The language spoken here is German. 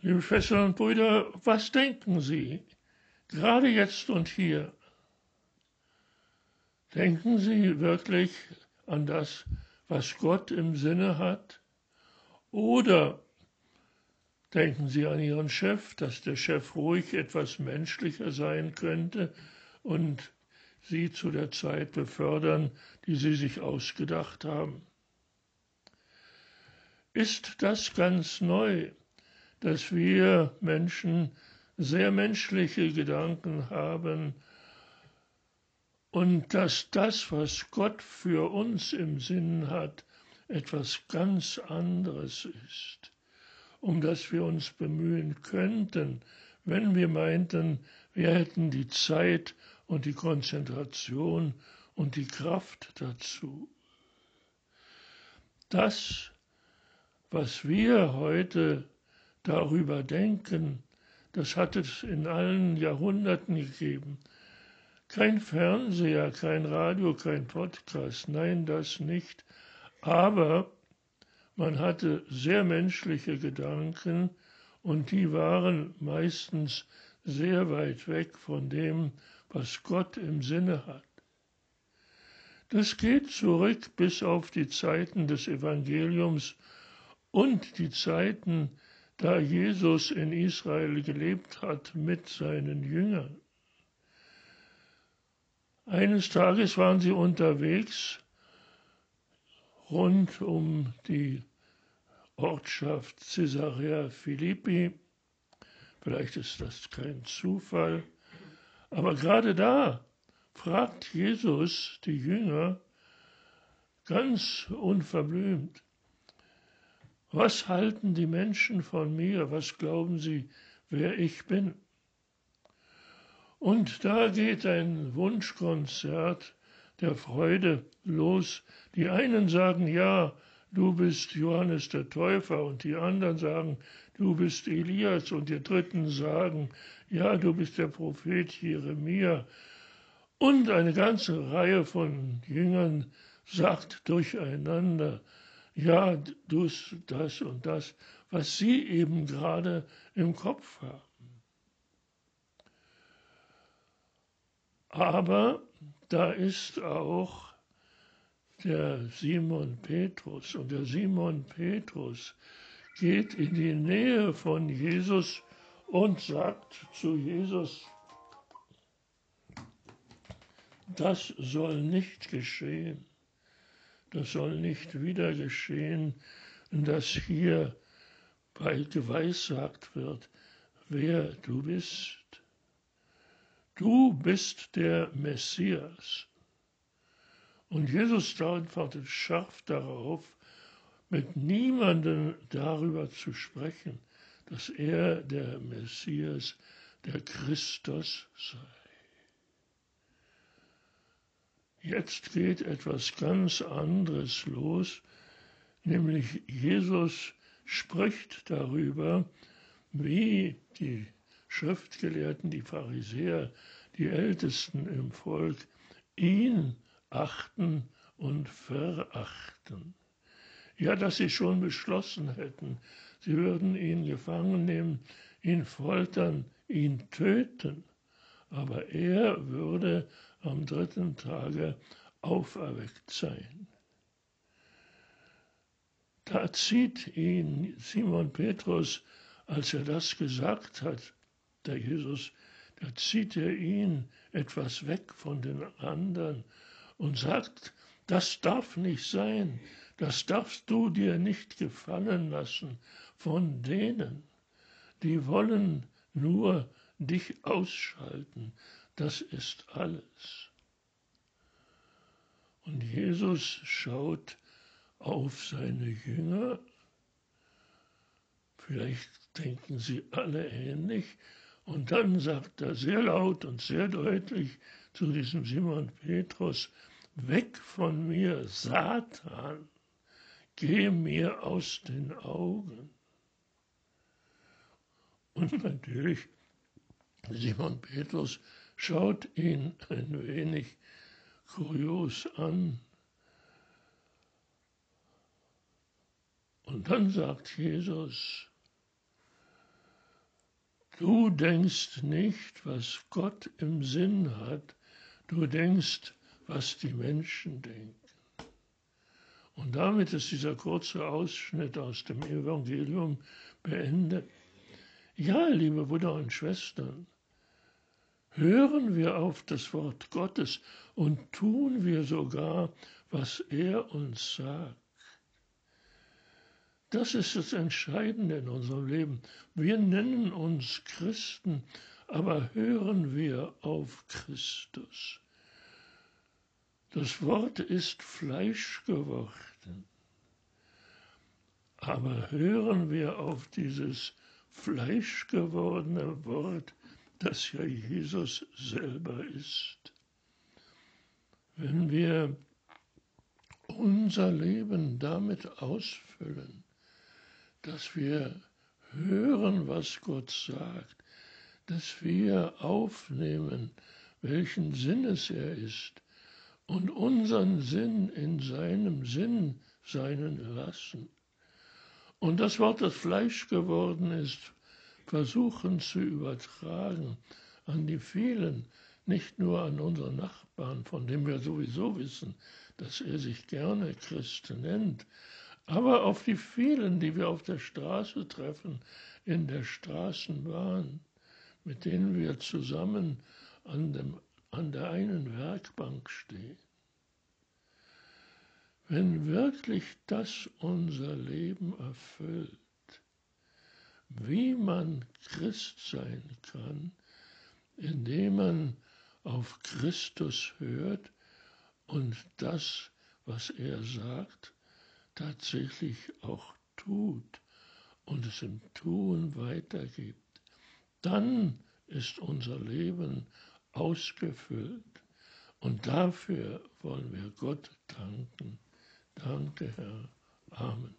Liebe Schwestern und Brüder, was denken Sie gerade jetzt und hier? Denken Sie wirklich an das, was Gott im Sinne hat? Oder denken Sie an Ihren Chef, dass der Chef ruhig etwas menschlicher sein könnte und Sie zu der Zeit befördern, die Sie sich ausgedacht haben? Ist das ganz neu, dass wir Menschen sehr menschliche Gedanken haben und dass das, was Gott für uns im Sinn hat, etwas ganz anderes ist, um das wir uns bemühen könnten, wenn wir meinten, wir hätten die Zeit und die Konzentration und die Kraft dazu. Das, was wir heute darüber denken, das hat es in allen Jahrhunderten gegeben. Kein Fernseher, kein Radio, kein Podcast, nein, das nicht. Aber man hatte sehr menschliche Gedanken und die waren meistens sehr weit weg von dem, was Gott im Sinne hat. Das geht zurück bis auf die Zeiten des Evangeliums und die Zeiten, da Jesus in Israel gelebt hat mit seinen Jüngern. Eines Tages waren sie unterwegs rund um die Ortschaft Caesarea Philippi. Vielleicht ist das kein Zufall, aber gerade da fragt Jesus die Jünger ganz unverblümt, was halten die Menschen von mir? Was glauben sie, wer ich bin? Und da geht ein Wunschkonzert der Freude los. Die einen sagen, ja, du bist Johannes der Täufer und die anderen sagen, du bist Elias und die dritten sagen, ja, du bist der Prophet Jeremia. Und eine ganze Reihe von Jüngern sagt durcheinander, ja, du das und das, was sie eben gerade im Kopf haben. Aber da ist auch der Simon Petrus und der Simon Petrus geht in die Nähe von Jesus und sagt zu Jesus, das soll nicht geschehen, das soll nicht wieder geschehen, dass hier bald geweissagt wird, wer du bist. Du bist der Messias. Und Jesus antwortet scharf darauf, mit niemandem darüber zu sprechen, dass er der Messias, der Christus sei. Jetzt geht etwas ganz anderes los, nämlich Jesus spricht darüber, wie die Schriftgelehrten, die Pharisäer, die Ältesten im Volk ihn achten und verachten. Ja, dass sie schon beschlossen hätten, sie würden ihn gefangen nehmen, ihn foltern, ihn töten, aber er würde am dritten Tage auferweckt sein. Da zieht ihn Simon Petrus, als er das gesagt hat, der Jesus, da zieht er ihn etwas weg von den anderen und sagt, das darf nicht sein, das darfst du dir nicht gefallen lassen von denen, die wollen nur dich ausschalten, das ist alles. Und Jesus schaut auf seine Jünger, vielleicht denken sie alle ähnlich, und dann sagt er sehr laut und sehr deutlich zu diesem Simon Petrus, weg von mir, Satan, geh mir aus den Augen. Und natürlich, Simon Petrus schaut ihn ein wenig kurios an. Und dann sagt Jesus, Du denkst nicht, was Gott im Sinn hat, du denkst, was die Menschen denken. Und damit ist dieser kurze Ausschnitt aus dem Evangelium beendet. Ja, liebe Brüder und Schwestern, hören wir auf das Wort Gottes und tun wir sogar, was er uns sagt. Das ist das Entscheidende in unserem Leben. Wir nennen uns Christen, aber hören wir auf Christus. Das Wort ist Fleisch geworden. Aber hören wir auf dieses fleischgewordene Wort, das ja Jesus selber ist. Wenn wir unser Leben damit ausfüllen, dass wir hören, was Gott sagt, dass wir aufnehmen, welchen Sinnes er ist und unseren Sinn in seinem Sinn seinen lassen. Und das Wort, das Fleisch geworden ist, versuchen zu übertragen an die vielen, nicht nur an unseren Nachbarn, von dem wir sowieso wissen, dass er sich gerne Christen nennt, aber auf die vielen, die wir auf der Straße treffen, in der Straßenbahn, mit denen wir zusammen an, dem, an der einen Werkbank stehen. Wenn wirklich das unser Leben erfüllt, wie man Christ sein kann, indem man auf Christus hört und das, was er sagt, tatsächlich auch tut und es im Tun weitergibt, dann ist unser Leben ausgefüllt. Und dafür wollen wir Gott danken. Danke, Herr. Amen.